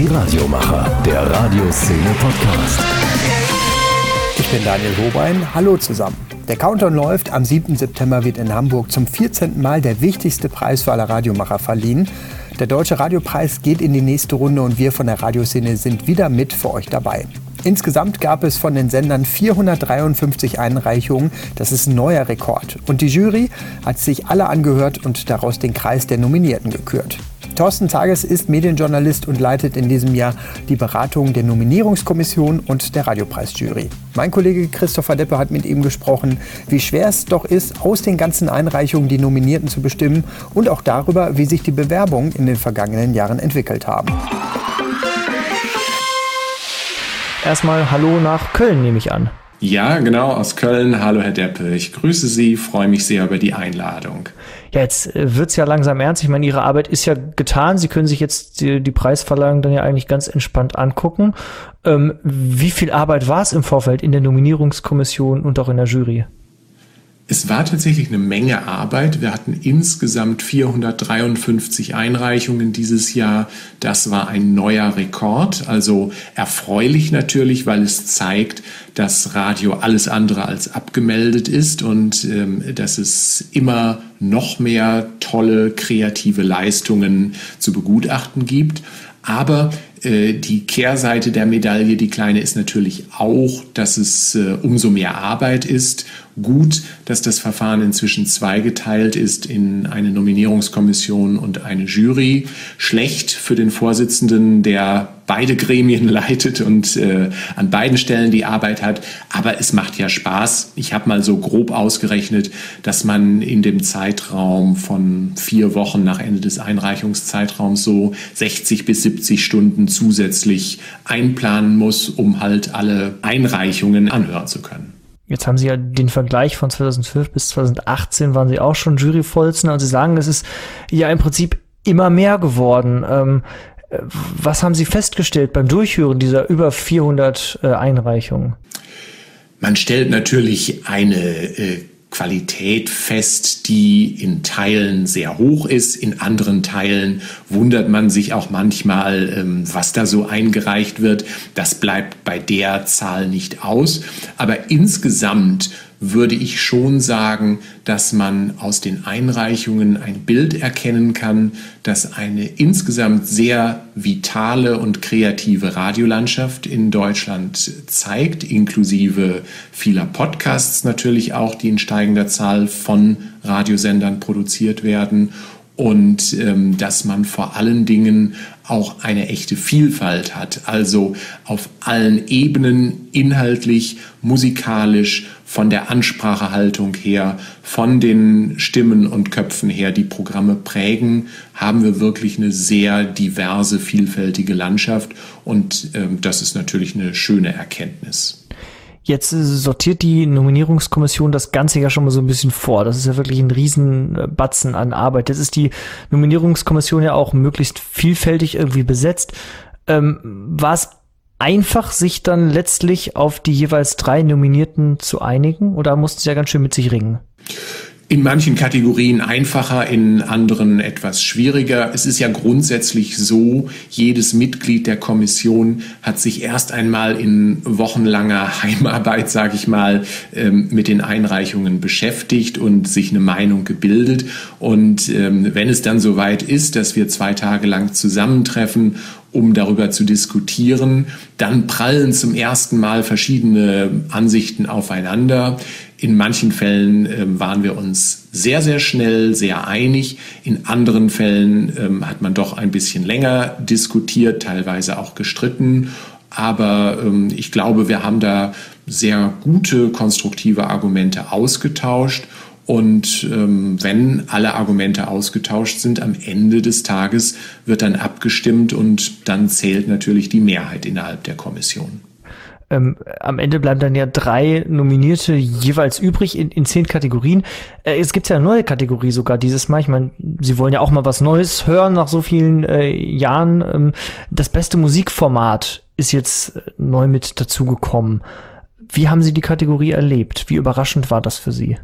Die Radiomacher, der Radioszene Podcast. Ich bin Daniel Hobein. Hallo zusammen. Der Countdown läuft. Am 7. September wird in Hamburg zum 14. Mal der wichtigste Preis für alle Radiomacher verliehen. Der Deutsche Radiopreis geht in die nächste Runde und wir von der Radioszene sind wieder mit für euch dabei. Insgesamt gab es von den Sendern 453 Einreichungen. Das ist ein neuer Rekord. Und die Jury hat sich alle angehört und daraus den Kreis der Nominierten gekürt. Thorsten Tages ist Medienjournalist und leitet in diesem Jahr die Beratung der Nominierungskommission und der Radiopreisjury. Mein Kollege Christopher Deppe hat mit ihm gesprochen, wie schwer es doch ist, aus den ganzen Einreichungen die Nominierten zu bestimmen und auch darüber, wie sich die Bewerbungen in den vergangenen Jahren entwickelt haben. Erstmal Hallo nach Köln, nehme ich an. Ja, genau, aus Köln. Hallo, Herr Deppe. Ich grüße Sie, freue mich sehr über die Einladung. Ja, jetzt äh, wird's ja langsam ernst. Ich meine, Ihre Arbeit ist ja getan. Sie können sich jetzt die, die Preisverleihung dann ja eigentlich ganz entspannt angucken. Ähm, wie viel Arbeit war es im Vorfeld in der Nominierungskommission und auch in der Jury? Es war tatsächlich eine Menge Arbeit. Wir hatten insgesamt 453 Einreichungen dieses Jahr. Das war ein neuer Rekord. Also erfreulich natürlich, weil es zeigt, dass Radio alles andere als abgemeldet ist und ähm, dass es immer noch mehr tolle kreative Leistungen zu begutachten gibt. Aber äh, die Kehrseite der Medaille, die kleine, ist natürlich auch, dass es äh, umso mehr Arbeit ist. Gut, dass das Verfahren inzwischen zweigeteilt ist in eine Nominierungskommission und eine Jury. Schlecht für den Vorsitzenden, der beide Gremien leitet und äh, an beiden Stellen die Arbeit hat. Aber es macht ja Spaß. Ich habe mal so grob ausgerechnet, dass man in dem Zeitraum von vier Wochen nach Ende des Einreichungszeitraums so 60 bis 70 Stunden zusätzlich einplanen muss, um halt alle Einreichungen anhören zu können. Jetzt haben Sie ja den Vergleich von 2012 bis 2018 waren Sie auch schon Juryvorsitzender und Sie sagen, es ist ja im Prinzip immer mehr geworden. Ähm, was haben Sie festgestellt beim Durchhören dieser über 400 äh, Einreichungen? Man stellt natürlich eine äh, Qualität fest, die in Teilen sehr hoch ist. In anderen Teilen wundert man sich auch manchmal, ähm, was da so eingereicht wird. Das bleibt bei der Zahl nicht aus. Aber insgesamt würde ich schon sagen, dass man aus den Einreichungen ein Bild erkennen kann, das eine insgesamt sehr vitale und kreative Radiolandschaft in Deutschland zeigt, inklusive vieler Podcasts natürlich auch, die in steigender Zahl von Radiosendern produziert werden und ähm, dass man vor allen Dingen auch eine echte Vielfalt hat, also auf allen Ebenen, inhaltlich, musikalisch, von der Ansprachehaltung her, von den Stimmen und Köpfen her, die Programme prägen, haben wir wirklich eine sehr diverse, vielfältige Landschaft und ähm, das ist natürlich eine schöne Erkenntnis. Jetzt sortiert die Nominierungskommission das Ganze ja schon mal so ein bisschen vor. Das ist ja wirklich ein Riesenbatzen an Arbeit. Jetzt ist die Nominierungskommission ja auch möglichst vielfältig irgendwie besetzt. Ähm, War es einfach, sich dann letztlich auf die jeweils drei Nominierten zu einigen oder mussten sie ja ganz schön mit sich ringen? In manchen Kategorien einfacher, in anderen etwas schwieriger. Es ist ja grundsätzlich so, jedes Mitglied der Kommission hat sich erst einmal in wochenlanger Heimarbeit, sage ich mal, ähm, mit den Einreichungen beschäftigt und sich eine Meinung gebildet. Und ähm, wenn es dann soweit ist, dass wir zwei Tage lang zusammentreffen um darüber zu diskutieren. Dann prallen zum ersten Mal verschiedene Ansichten aufeinander. In manchen Fällen ähm, waren wir uns sehr, sehr schnell, sehr einig. In anderen Fällen ähm, hat man doch ein bisschen länger diskutiert, teilweise auch gestritten. Aber ähm, ich glaube, wir haben da sehr gute, konstruktive Argumente ausgetauscht. Und ähm, wenn alle Argumente ausgetauscht sind, am Ende des Tages wird dann abgestimmt und dann zählt natürlich die Mehrheit innerhalb der Kommission ähm, am Ende bleiben dann ja drei Nominierte jeweils übrig in, in zehn Kategorien. Äh, es gibt ja eine neue Kategorie sogar dieses Mal. Ich meine, Sie wollen ja auch mal was Neues hören nach so vielen äh, Jahren. Ähm, das beste Musikformat ist jetzt äh, neu mit dazugekommen. Wie haben Sie die Kategorie erlebt? Wie überraschend war das für Sie?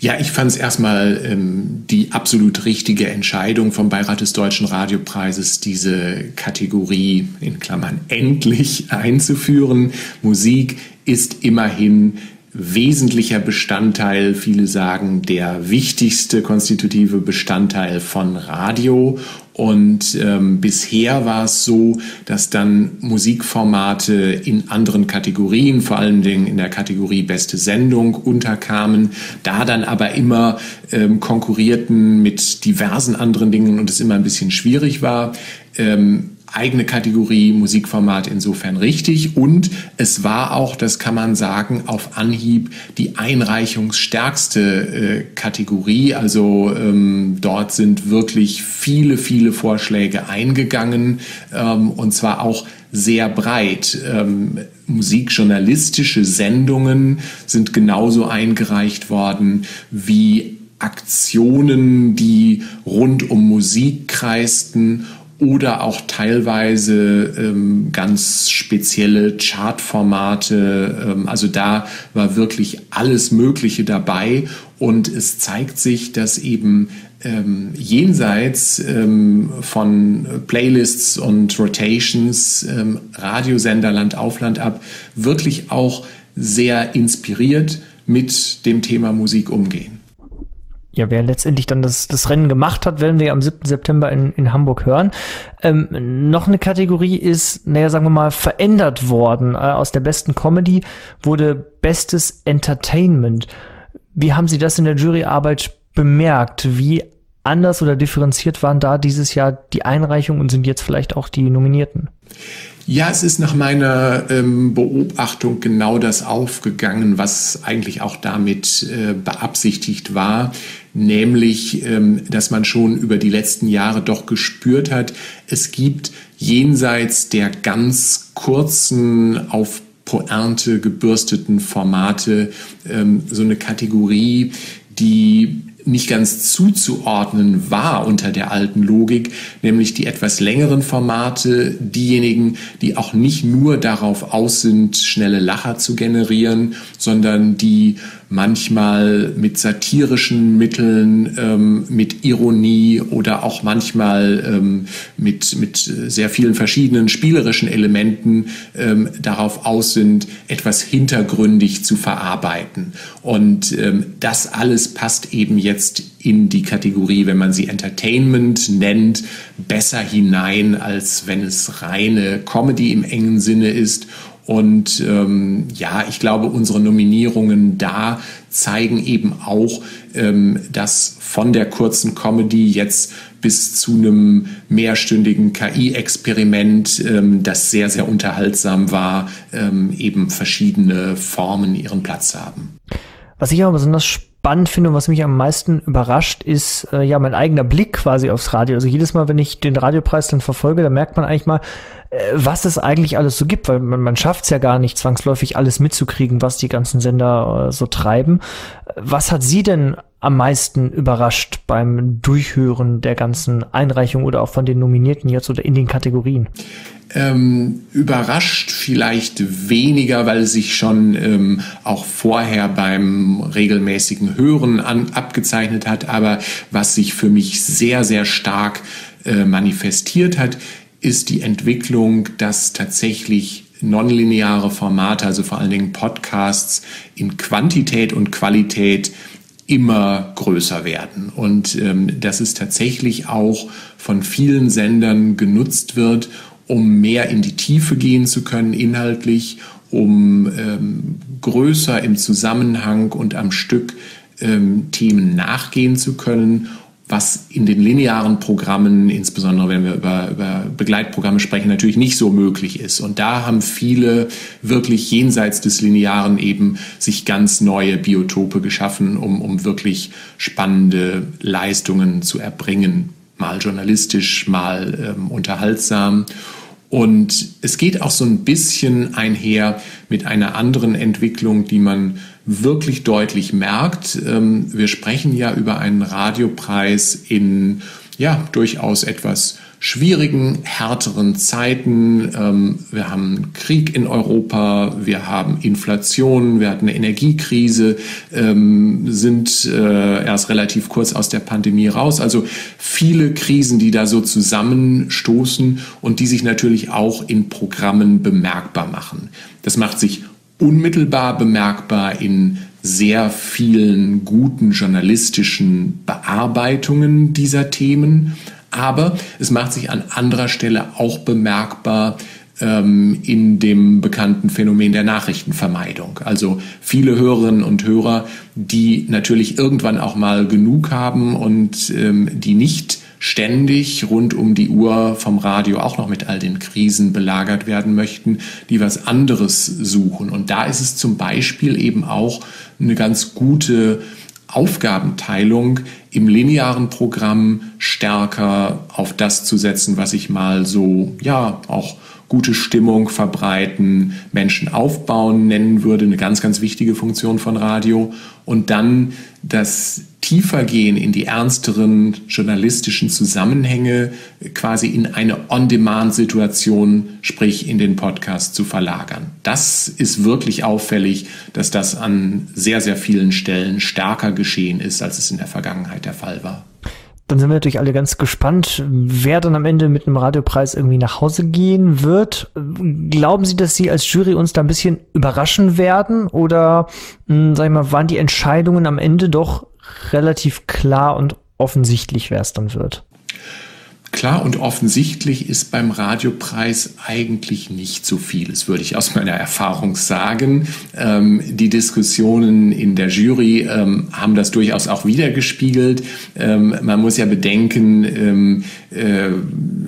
Ja, ich fand es erstmal ähm, die absolut richtige Entscheidung vom Beirat des Deutschen Radiopreises, diese Kategorie in Klammern endlich einzuführen. Musik ist immerhin wesentlicher Bestandteil, viele sagen der wichtigste konstitutive Bestandteil von Radio. Und ähm, bisher war es so, dass dann Musikformate in anderen Kategorien, vor allen Dingen in der Kategorie Beste Sendung, unterkamen, da dann aber immer ähm, konkurrierten mit diversen anderen Dingen und es immer ein bisschen schwierig war. Ähm, eigene Kategorie Musikformat insofern richtig und es war auch, das kann man sagen, auf Anhieb die einreichungsstärkste äh, Kategorie. Also ähm, dort sind wirklich viele, viele Vorschläge eingegangen ähm, und zwar auch sehr breit. Ähm, musikjournalistische Sendungen sind genauso eingereicht worden wie Aktionen, die rund um Musik kreisten oder auch teilweise ähm, ganz spezielle Chartformate. Ähm, also da war wirklich alles Mögliche dabei und es zeigt sich, dass eben ähm, jenseits ähm, von Playlists und Rotations ähm, Radiosender Land auf Land ab wirklich auch sehr inspiriert mit dem Thema Musik umgehen ja, wer letztendlich dann das, das Rennen gemacht hat, werden wir am 7. September in, in Hamburg hören. Ähm, noch eine Kategorie ist, naja, sagen wir mal, verändert worden. Äh, aus der besten Comedy wurde bestes Entertainment. Wie haben Sie das in der Juryarbeit bemerkt? Wie anders oder differenziert waren da dieses Jahr die Einreichungen und sind jetzt vielleicht auch die Nominierten? Ja, es ist nach meiner ähm, Beobachtung genau das aufgegangen, was eigentlich auch damit äh, beabsichtigt war, nämlich, ähm, dass man schon über die letzten Jahre doch gespürt hat, es gibt jenseits der ganz kurzen auf Pointe gebürsteten Formate ähm, so eine Kategorie, die nicht ganz zuzuordnen war unter der alten Logik, nämlich die etwas längeren Formate, diejenigen, die auch nicht nur darauf aus sind, schnelle Lacher zu generieren, sondern die manchmal mit satirischen Mitteln, ähm, mit Ironie oder auch manchmal ähm, mit, mit sehr vielen verschiedenen spielerischen Elementen ähm, darauf aus sind, etwas hintergründig zu verarbeiten. Und ähm, das alles passt eben jetzt in die Kategorie, wenn man sie Entertainment nennt, besser hinein, als wenn es reine Comedy im engen Sinne ist. Und ähm, ja, ich glaube, unsere Nominierungen da zeigen eben auch, ähm, dass von der kurzen Comedy jetzt bis zu einem mehrstündigen KI-Experiment, ähm, das sehr, sehr unterhaltsam war, ähm, eben verschiedene Formen ihren Platz haben. Was ich aber besonders spannend finde und was mich am meisten überrascht, ist äh, ja mein eigener Blick quasi aufs Radio. Also jedes Mal, wenn ich den Radiopreis dann verfolge, da merkt man eigentlich mal, äh, was es eigentlich alles so gibt, weil man, man schafft es ja gar nicht zwangsläufig alles mitzukriegen, was die ganzen Sender äh, so treiben. Was hat Sie denn am meisten überrascht beim Durchhören der ganzen Einreichung oder auch von den Nominierten jetzt oder in den Kategorien? Ähm, überrascht vielleicht weniger, weil es sich schon ähm, auch vorher beim regelmäßigen Hören an, abgezeichnet hat. Aber was sich für mich sehr, sehr stark äh, manifestiert hat, ist die Entwicklung, dass tatsächlich nonlineare Formate, also vor allen Dingen Podcasts, in Quantität und Qualität immer größer werden. Und ähm, dass es tatsächlich auch von vielen Sendern genutzt wird, um mehr in die Tiefe gehen zu können inhaltlich, um ähm, größer im Zusammenhang und am Stück ähm, Themen nachgehen zu können was in den linearen Programmen, insbesondere wenn wir über, über Begleitprogramme sprechen, natürlich nicht so möglich ist. Und da haben viele wirklich jenseits des Linearen eben sich ganz neue Biotope geschaffen, um, um wirklich spannende Leistungen zu erbringen. Mal journalistisch, mal ähm, unterhaltsam. Und es geht auch so ein bisschen einher mit einer anderen Entwicklung, die man wirklich deutlich merkt. Ähm, wir sprechen ja über einen Radiopreis in ja durchaus etwas schwierigen, härteren Zeiten. Ähm, wir haben Krieg in Europa, wir haben Inflation, wir hatten eine Energiekrise, ähm, sind äh, erst relativ kurz aus der Pandemie raus. Also viele Krisen, die da so zusammenstoßen und die sich natürlich auch in Programmen bemerkbar machen. Das macht sich unmittelbar bemerkbar in sehr vielen guten journalistischen Bearbeitungen dieser Themen, aber es macht sich an anderer Stelle auch bemerkbar ähm, in dem bekannten Phänomen der Nachrichtenvermeidung. Also viele Hörerinnen und Hörer, die natürlich irgendwann auch mal genug haben und ähm, die nicht ständig rund um die Uhr vom Radio auch noch mit all den Krisen belagert werden möchten, die was anderes suchen. Und da ist es zum Beispiel eben auch eine ganz gute Aufgabenteilung im linearen Programm stärker auf das zu setzen, was ich mal so, ja, auch gute Stimmung verbreiten, Menschen aufbauen nennen würde, eine ganz, ganz wichtige Funktion von Radio. Und dann das Tiefergehen in die ernsteren journalistischen Zusammenhänge quasi in eine On-Demand-Situation, sprich in den Podcast zu verlagern. Das ist wirklich auffällig, dass das an sehr, sehr vielen Stellen stärker geschehen ist, als es in der Vergangenheit der Fall war. Dann sind wir natürlich alle ganz gespannt, wer dann am Ende mit einem Radiopreis irgendwie nach Hause gehen wird. Glauben Sie, dass Sie als Jury uns da ein bisschen überraschen werden? Oder, hm, sag ich mal, waren die Entscheidungen am Ende doch relativ klar und offensichtlich, wer es dann wird? Klar und offensichtlich ist beim Radiopreis eigentlich nicht so viel. Das würde ich aus meiner Erfahrung sagen. Ähm, die Diskussionen in der Jury ähm, haben das durchaus auch wiedergespiegelt. Ähm, man muss ja bedenken, ähm, äh,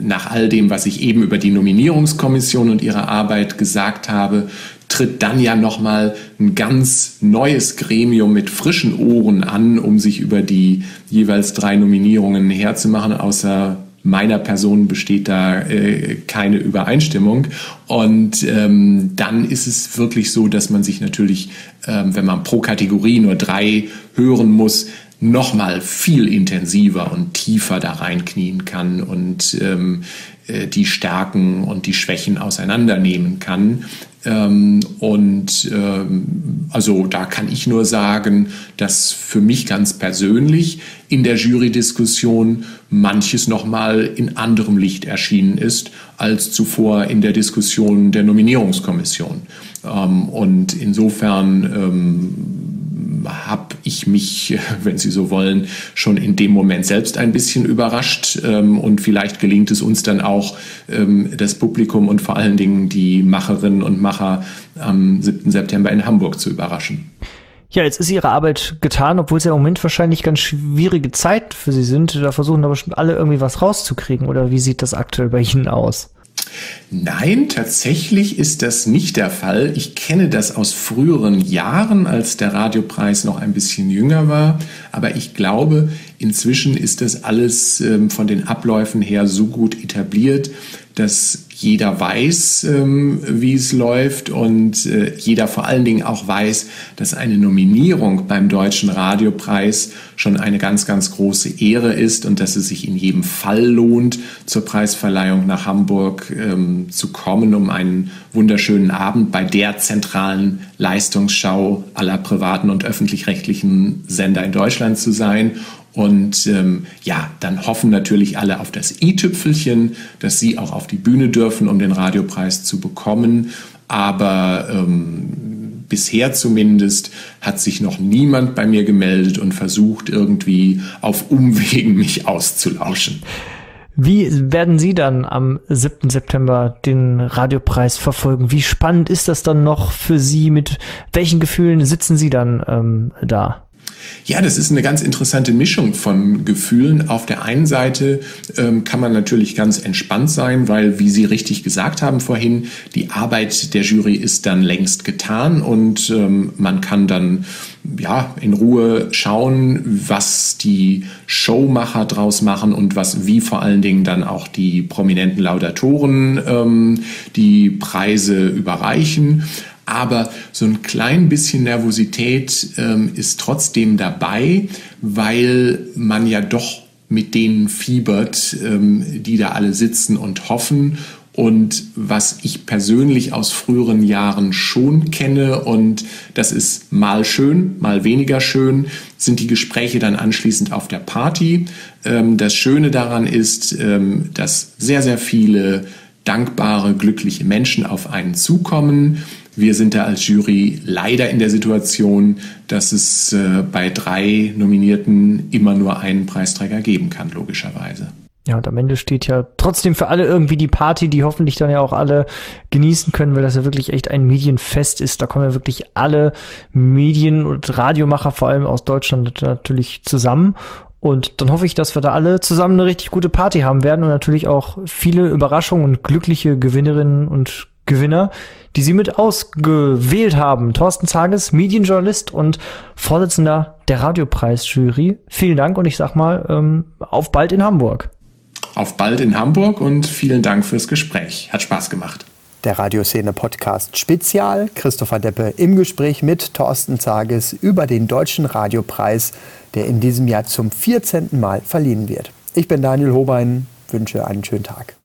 nach all dem, was ich eben über die Nominierungskommission und ihre Arbeit gesagt habe, tritt dann ja nochmal ein ganz neues Gremium mit frischen Ohren an, um sich über die jeweils drei Nominierungen herzumachen, außer meiner Person besteht da äh, keine Übereinstimmung. Und ähm, dann ist es wirklich so, dass man sich natürlich, ähm, wenn man pro Kategorie nur drei hören muss, nochmal viel intensiver und tiefer da reinknien kann und ähm, äh, die Stärken und die Schwächen auseinandernehmen kann. Ähm, und ähm, also da kann ich nur sagen, dass für mich ganz persönlich in der Jury-Diskussion manches nochmal in anderem Licht erschienen ist als zuvor in der Diskussion der Nominierungskommission. Ähm, und insofern ähm, habe ich mich, wenn Sie so wollen, schon in dem Moment selbst ein bisschen überrascht. Ähm, und vielleicht gelingt es uns dann auch, ähm, das Publikum und vor allen Dingen die Macherinnen und Macher am 7. September in Hamburg zu überraschen. Ja, jetzt ist Ihre Arbeit getan, obwohl es ja im Moment wahrscheinlich ganz schwierige Zeit für Sie sind. Da versuchen aber bestimmt alle irgendwie was rauszukriegen. Oder wie sieht das aktuell bei Ihnen aus? Nein, tatsächlich ist das nicht der Fall. Ich kenne das aus früheren Jahren, als der Radiopreis noch ein bisschen jünger war. Aber ich glaube, inzwischen ist das alles ähm, von den Abläufen her so gut etabliert, dass jeder weiß, ähm, wie es läuft und äh, jeder vor allen Dingen auch weiß, dass eine Nominierung beim Deutschen Radiopreis schon eine ganz, ganz große Ehre ist und dass es sich in jedem Fall lohnt, zur Preisverleihung nach Hamburg ähm, zu kommen, um einen wunderschönen Abend bei der zentralen Leistungsschau aller privaten und öffentlich-rechtlichen Sender in Deutschland zu sein und ähm, ja, dann hoffen natürlich alle auf das i-Tüpfelchen, dass sie auch auf die Bühne dürfen, um den Radiopreis zu bekommen. Aber ähm, bisher zumindest hat sich noch niemand bei mir gemeldet und versucht, irgendwie auf Umwegen mich auszulauschen. Wie werden Sie dann am 7. September den Radiopreis verfolgen? Wie spannend ist das dann noch für Sie? Mit welchen Gefühlen sitzen Sie dann ähm, da? Ja, das ist eine ganz interessante Mischung von Gefühlen. Auf der einen Seite ähm, kann man natürlich ganz entspannt sein, weil, wie Sie richtig gesagt haben vorhin, die Arbeit der Jury ist dann längst getan und ähm, man kann dann ja, in Ruhe schauen, was die Showmacher draus machen und was, wie vor allen Dingen dann auch die prominenten Laudatoren ähm, die Preise überreichen aber so ein klein bisschen Nervosität ähm, ist trotzdem dabei, weil man ja doch mit denen fiebert, ähm, die da alle sitzen und hoffen. Und was ich persönlich aus früheren Jahren schon kenne, und das ist mal schön, mal weniger schön, sind die Gespräche dann anschließend auf der Party. Ähm, das Schöne daran ist, ähm, dass sehr, sehr viele dankbare, glückliche Menschen auf einen zukommen. Wir sind da als Jury leider in der Situation, dass es äh, bei drei Nominierten immer nur einen Preisträger geben kann, logischerweise. Ja, und am Ende steht ja trotzdem für alle irgendwie die Party, die hoffentlich dann ja auch alle genießen können, weil das ja wirklich echt ein Medienfest ist. Da kommen ja wirklich alle Medien- und Radiomacher, vor allem aus Deutschland, natürlich zusammen. Und dann hoffe ich, dass wir da alle zusammen eine richtig gute Party haben werden und natürlich auch viele Überraschungen und glückliche Gewinnerinnen und Gewinner, die Sie mit ausgewählt haben. Thorsten Zages, Medienjournalist und Vorsitzender der Radiopreisjury. Vielen Dank und ich sag mal, ähm, auf bald in Hamburg. Auf bald in Hamburg und vielen Dank fürs Gespräch. Hat Spaß gemacht. Der Radioszene Podcast Spezial. Christopher Deppe im Gespräch mit Thorsten Zages über den Deutschen Radiopreis der in diesem Jahr zum 14. Mal verliehen wird. Ich bin Daniel Hobein, wünsche einen schönen Tag.